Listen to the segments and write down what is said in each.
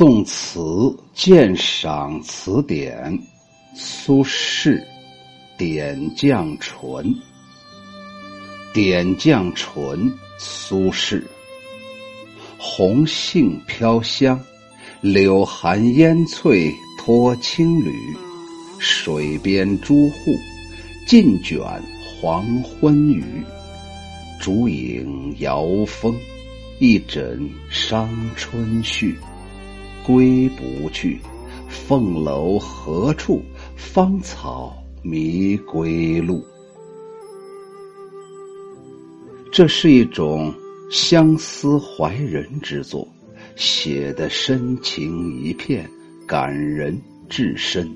宋词鉴赏词典，苏轼《点绛唇》。点绛唇，苏轼。红杏飘香，柳含烟翠脱青缕。水边朱户，尽卷黄昏雨。烛影摇风，一枕伤春绪。归不去，凤楼何处？芳草迷归路。这是一种相思怀人之作，写的深情一片，感人至深，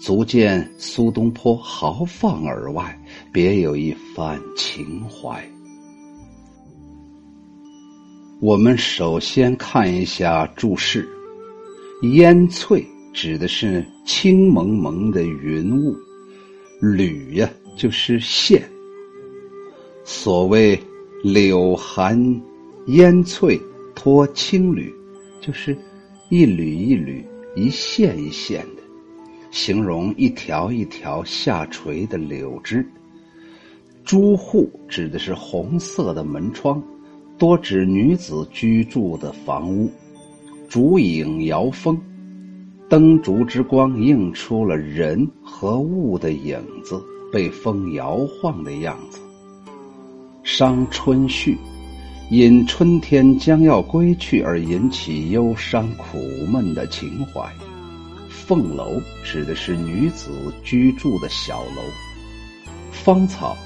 足见苏东坡豪放而外，别有一番情怀。我们首先看一下注释。烟翠指的是青蒙蒙的云雾，缕呀就是线。所谓柳含烟翠托青缕，就是一缕一缕、一线一线的，形容一条一条下垂的柳枝。朱户指的是红色的门窗，多指女子居住的房屋。烛影摇风，灯烛之光映出了人和物的影子被风摇晃的样子。伤春绪，因春天将要归去而引起忧伤苦闷的情怀。凤楼指的是女子居住的小楼。芳草，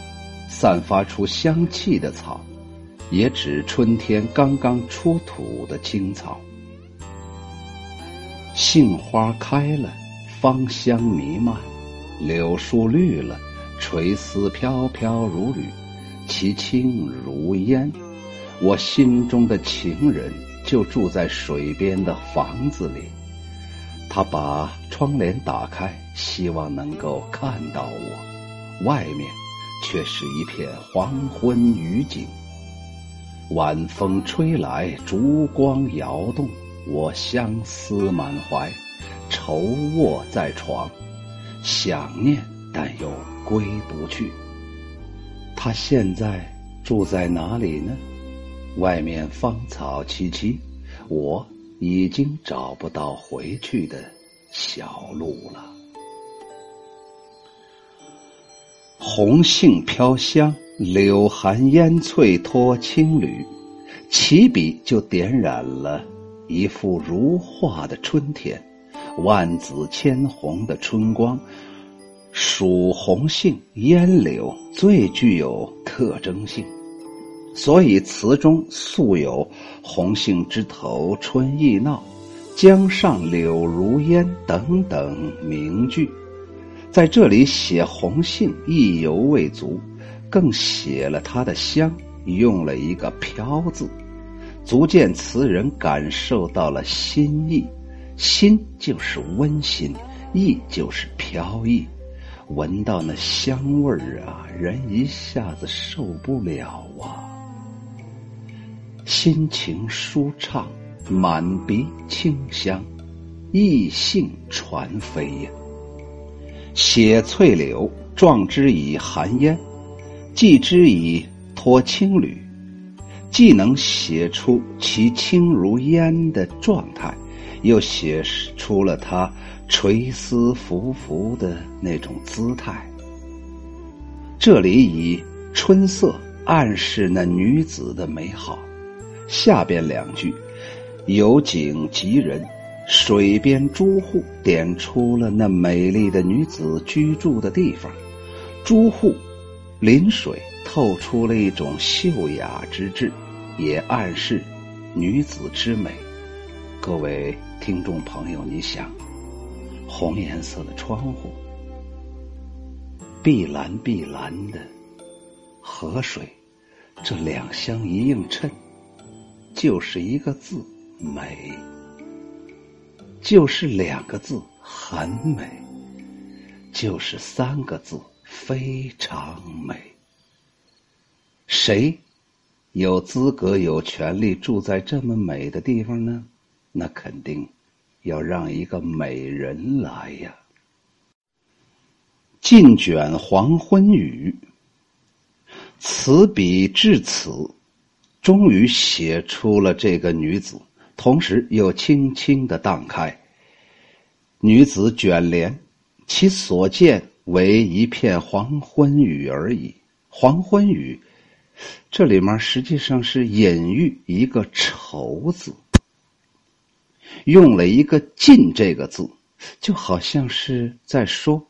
散发出香气的草，也指春天刚刚出土的青草。杏花开了，芳香弥漫；柳树绿了，垂丝飘飘如缕，其轻如烟。我心中的情人就住在水边的房子里，他把窗帘打开，希望能够看到我。外面却是一片黄昏雨景，晚风吹来，烛光摇动。我相思满怀，愁卧在床，想念但又归不去。他现在住在哪里呢？外面芳草萋萋，我已经找不到回去的小路了。红杏飘香，柳含烟翠托青缕，起笔就点染了。一幅如画的春天，万紫千红的春光，属红杏、烟柳最具有特征性，所以词中素有“红杏枝头春意闹，江上柳如烟”等等名句。在这里写红杏意犹未足，更写了它的香，用了一个“飘”字。足见词人感受到了心意，心就是温馨，意就是飘逸。闻到那香味儿啊，人一下子受不了啊，心情舒畅，满鼻清香，意兴传飞呀。写翠柳，壮之以寒烟，寄之以托青缕。既能写出其轻如烟的状态，又写出了他垂丝浮浮的那种姿态。这里以春色暗示那女子的美好。下边两句有景及人，水边朱户点出了那美丽的女子居住的地方。朱户临水。透出了一种秀雅之志，也暗示女子之美。各位听众朋友，你想，红颜色的窗户，碧蓝碧蓝的河水，这两相一映衬，就是一个字美，就是两个字很美，就是三个字非常美。谁有资格、有权利住在这么美的地方呢？那肯定要让一个美人来呀。尽卷黄昏雨，此笔至此，终于写出了这个女子，同时又轻轻的荡开。女子卷帘，其所见为一片黄昏雨而已。黄昏雨，这里面实际上是隐喻一个愁字，用了一个“尽”这个字，就好像是在说。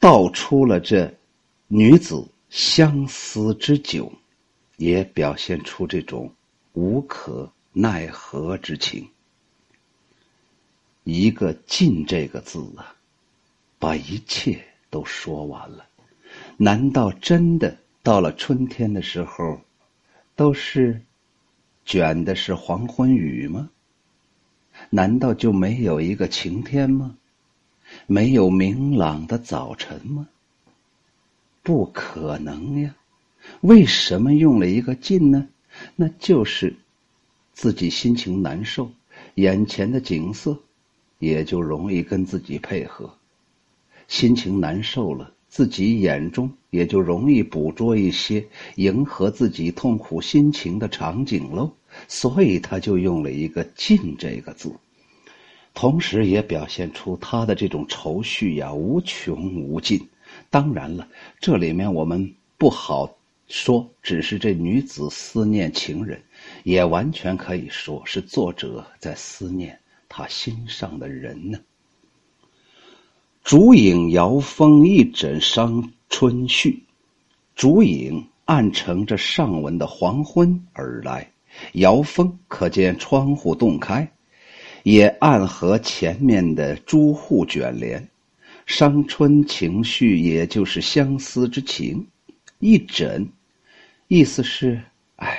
道出了这女子相思之久，也表现出这种无可奈何之情。一个“尽”这个字啊，把一切都说完了。难道真的到了春天的时候，都是卷的是黄昏雨吗？难道就没有一个晴天吗？没有明朗的早晨吗？不可能呀！为什么用了一个“尽”呢？那就是自己心情难受，眼前的景色也就容易跟自己配合。心情难受了，自己眼中也就容易捕捉一些迎合自己痛苦心情的场景喽。所以他就用了一个“尽”这个字。同时也表现出他的这种愁绪呀，无穷无尽。当然了，这里面我们不好说，只是这女子思念情人，也完全可以说是作者在思念他心上的人呢。烛影摇风一枕伤春绪，烛影暗乘着上文的黄昏而来，摇风可见窗户洞开。也暗合前面的朱户卷帘，伤春情绪，也就是相思之情。一枕，意思是，哎，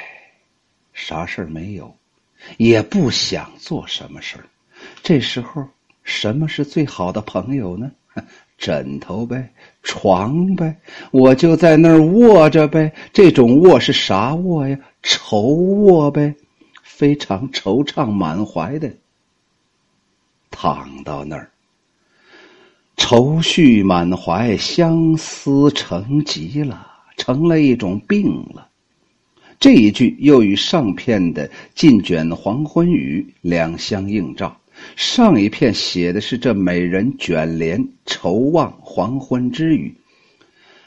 啥事儿没有，也不想做什么事儿。这时候，什么是最好的朋友呢？枕头呗，床呗，我就在那儿卧着呗。这种卧是啥卧呀？愁卧呗，非常惆怅满怀的。躺到那儿，愁绪满怀，相思成疾了，成了一种病了。这一句又与上片的“尽卷黄昏雨”两相映照。上一片写的是这美人卷帘愁望黄昏之雨，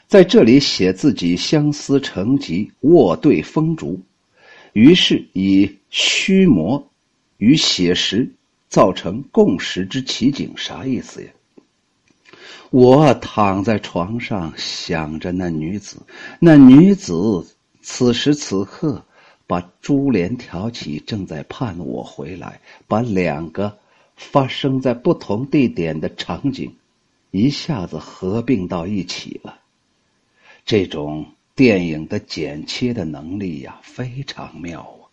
在这里写自己相思成疾，卧对风烛，于是以虚魔与写实。造成共识之奇景，啥意思呀？我躺在床上想着那女子，那女子此时此刻把珠帘挑起，正在盼我回来，把两个发生在不同地点的场景一下子合并到一起了。这种电影的剪切的能力呀，非常妙啊！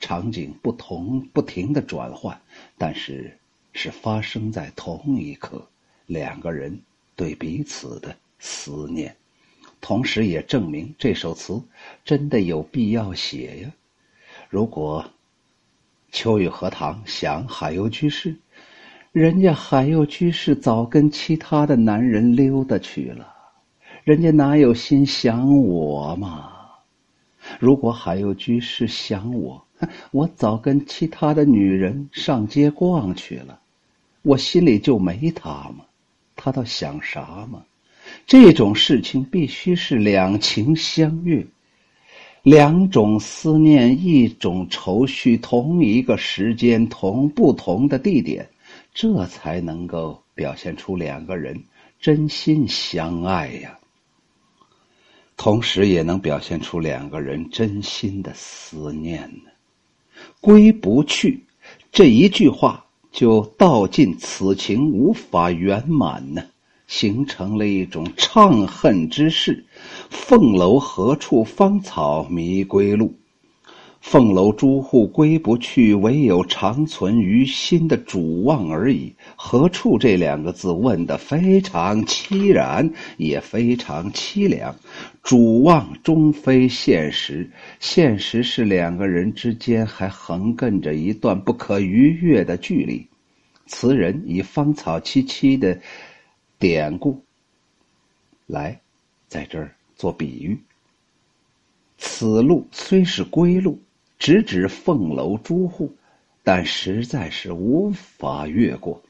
场景不同，不停的转换，但是是发生在同一刻，两个人对彼此的思念，同时也证明这首词真的有必要写呀。如果秋雨荷塘想海鸥居士，人家海鸥居士早跟其他的男人溜达去了，人家哪有心想我嘛？如果海鸥居士想我。我早跟其他的女人上街逛去了，我心里就没他吗？他倒想啥吗？这种事情必须是两情相悦，两种思念，一种愁绪，同一个时间，同不同的地点，这才能够表现出两个人真心相爱呀。同时也能表现出两个人真心的思念呢。归不去，这一句话就道尽此情无法圆满呢，形成了一种怅恨之势。凤楼何处芳草迷归路？凤楼朱户归不去，唯有长存于心的主望而已。何处这两个字问得非常凄然，也非常凄凉。主望终非现实，现实是两个人之间还横亘着一段不可逾越的距离。词人以芳草萋萋的典故来在这儿做比喻。此路虽是归路。直指凤楼朱户，但实在是无法越过。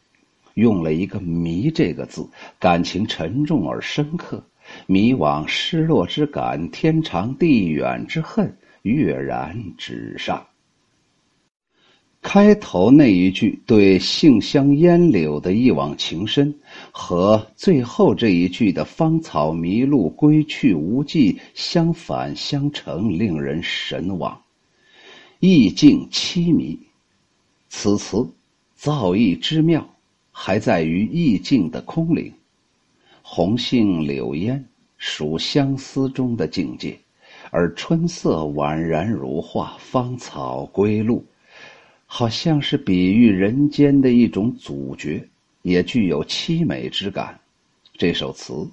用了一个“迷”这个字，感情沉重而深刻，迷惘、失落之感，天长地远之恨跃然纸上。开头那一句对杏香烟柳的一往情深，和最后这一句的芳草迷路归去无迹，相反相成，令人神往。意境凄迷，此词造诣之妙，还在于意境的空灵。红杏柳烟属相思中的境界，而春色宛然如画，芳草归路，好像是比喻人间的一种阻绝，也具有凄美之感。这首词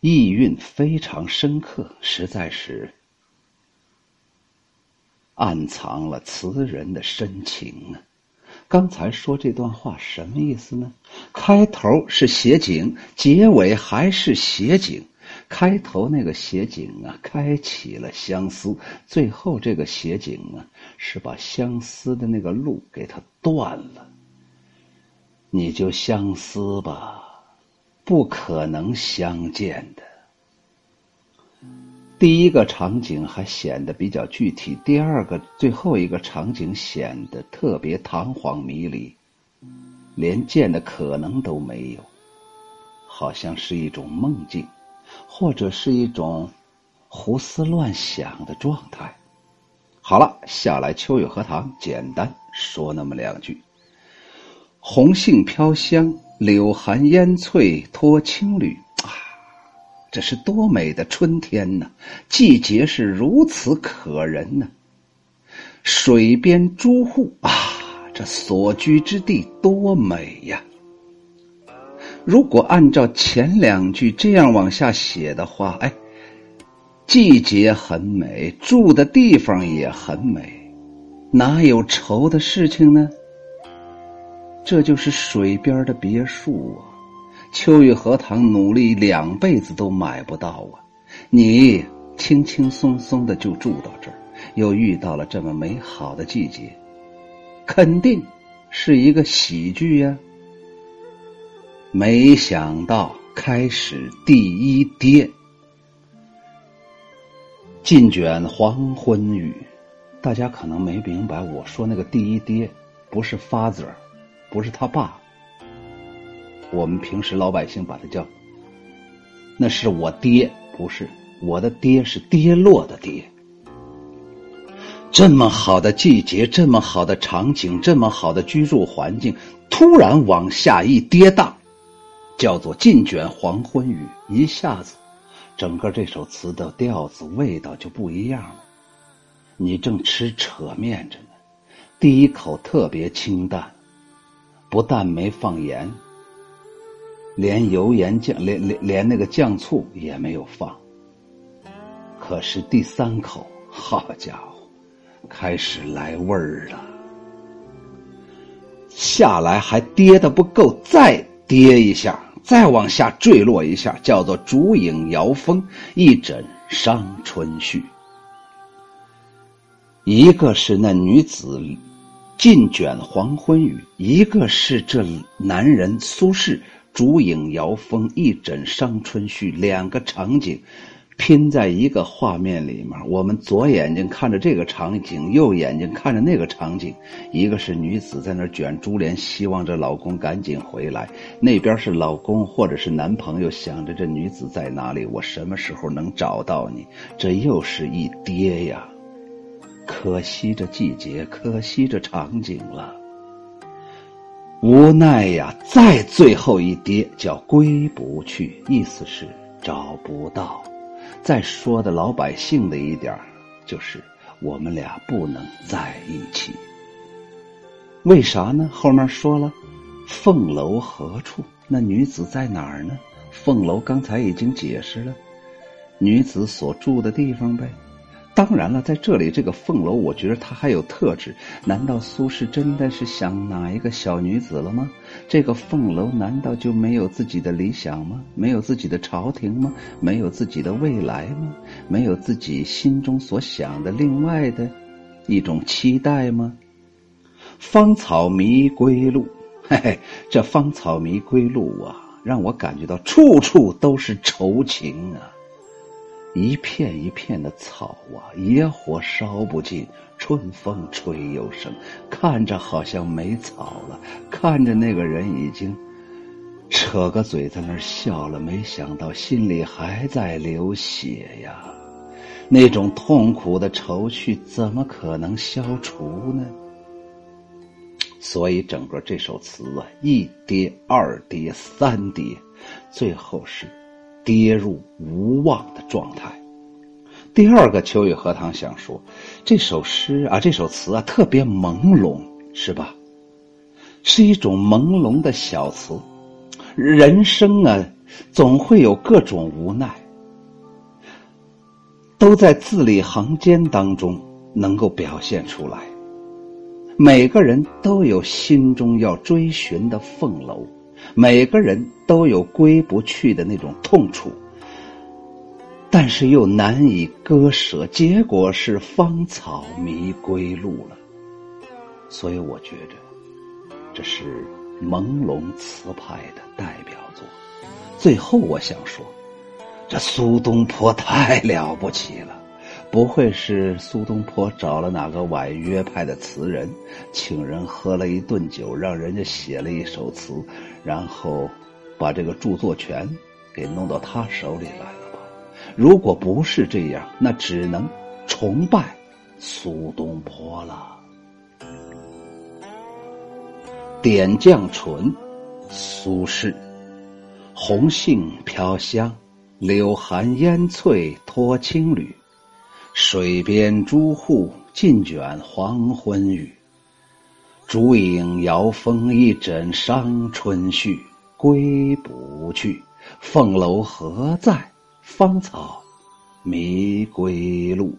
意蕴非常深刻，实在是。暗藏了词人的深情啊！刚才说这段话什么意思呢？开头是写景，结尾还是写景。开头那个写景啊，开启了相思；最后这个写景啊，是把相思的那个路给它断了。你就相思吧，不可能相见的。第一个场景还显得比较具体，第二个、最后一个场景显得特别堂皇迷离，连见的可能都没有，好像是一种梦境，或者是一种胡思乱想的状态。好了，下来秋雨荷塘，简单说那么两句：红杏飘香，柳含烟翠，托青缕啊。这是多美的春天呢！季节是如此可人呢。水边朱户啊，这所居之地多美呀！如果按照前两句这样往下写的话，哎，季节很美，住的地方也很美，哪有愁的事情呢？这就是水边的别墅啊！秋雨荷塘努力两辈子都买不到啊！你轻轻松松的就住到这儿，又遇到了这么美好的季节，肯定是一个喜剧呀！没想到开始第一跌，尽卷黄昏雨，大家可能没明白，我说那个第一跌不是 father，，不是他爸。我们平时老百姓把它叫，那是我爹，不是我的爹，是跌落的跌。这么好的季节，这么好的场景，这么好的居住环境，突然往下一跌宕，叫做尽卷黄昏雨，一下子，整个这首词的调子味道就不一样了。你正吃扯面着呢，第一口特别清淡，不但没放盐。连油盐酱，连连连那个酱醋也没有放。可是第三口，好家伙，开始来味儿了。下来还跌的不够，再跌一下，再往下坠落一下，叫做烛影摇风，一枕伤春绪。一个是那女子尽卷黄昏雨，一个是这男人苏轼。烛影摇风，一枕伤春绪，两个场景拼在一个画面里面。我们左眼睛看着这个场景，右眼睛看着那个场景。一个是女子在那卷珠帘，希望着老公赶紧回来；那边是老公或者是男朋友想着这女子在哪里，我什么时候能找到你？这又是一跌呀！可惜这季节，可惜这场景了。无奈呀，再最后一跌叫归不去，意思是找不到。再说的老百姓的一点就是我们俩不能在一起。为啥呢？后面说了，凤楼何处？那女子在哪儿呢？凤楼刚才已经解释了，女子所住的地方呗。当然了，在这里这个凤楼，我觉得它还有特质。难道苏轼真的是想哪一个小女子了吗？这个凤楼难道就没有自己的理想吗？没有自己的朝廷吗？没有自己的未来吗？没有自己心中所想的另外的一种期待吗？芳草迷归路，嘿嘿，这芳草迷归路啊，让我感觉到处处都是愁情啊。一片一片的草啊，野火烧不尽，春风吹又生。看着好像没草了，看着那个人已经扯个嘴在那儿笑了，没想到心里还在流血呀。那种痛苦的愁绪怎么可能消除呢？所以整个这首词啊，一跌二跌三跌，最后是。跌入无望的状态。第二个，秋雨荷塘想说，这首诗啊，这首词啊，特别朦胧，是吧？是一种朦胧的小词。人生啊，总会有各种无奈，都在字里行间当中能够表现出来。每个人都有心中要追寻的凤楼。每个人都有归不去的那种痛楚，但是又难以割舍，结果是芳草迷归路了。所以我觉着，这是朦胧词派的代表作。最后我想说，这苏东坡太了不起了。不会是苏东坡找了哪个婉约派的词人，请人喝了一顿酒，让人家写了一首词，然后把这个著作权给弄到他手里来了吧？如果不是这样，那只能崇拜苏东坡了。点绛唇，苏轼。红杏飘香，柳含烟翠脱青缕。水边朱户，尽卷黄昏雨。竹影摇风一枕伤春绪。归不去，凤楼何在？芳草迷归路。